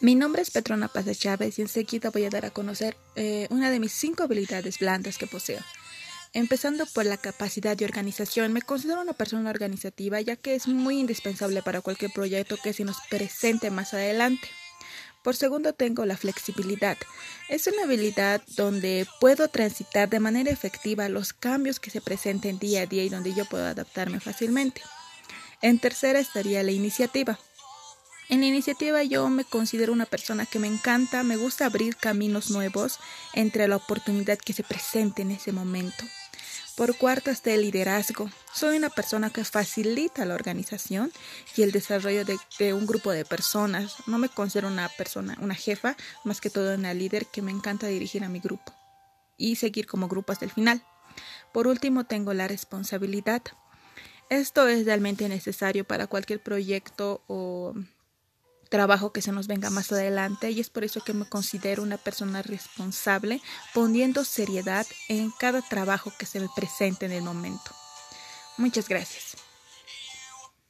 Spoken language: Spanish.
Mi nombre es Petrona Paz de Chávez y enseguida voy a dar a conocer eh, una de mis cinco habilidades blandas que poseo. Empezando por la capacidad de organización, me considero una persona organizativa ya que es muy indispensable para cualquier proyecto que se nos presente más adelante. Por segundo tengo la flexibilidad. Es una habilidad donde puedo transitar de manera efectiva los cambios que se presenten día a día y donde yo puedo adaptarme fácilmente. En tercera estaría la iniciativa. En la iniciativa yo me considero una persona que me encanta, me gusta abrir caminos nuevos entre la oportunidad que se presente en ese momento. Por cuarto está el liderazgo. Soy una persona que facilita la organización y el desarrollo de, un grupo de personas. No me considero una persona, una jefa, más que todo una líder que me encanta dirigir a mi grupo y seguir como grupo hasta el final. Por último tengo la responsabilidad. Esto es realmente necesario para cualquier proyecto o trabajo que se nos venga más adelante y es por eso que me considero una persona responsable poniendo seriedad en cada trabajo que se me presente en el momento. Muchas gracias.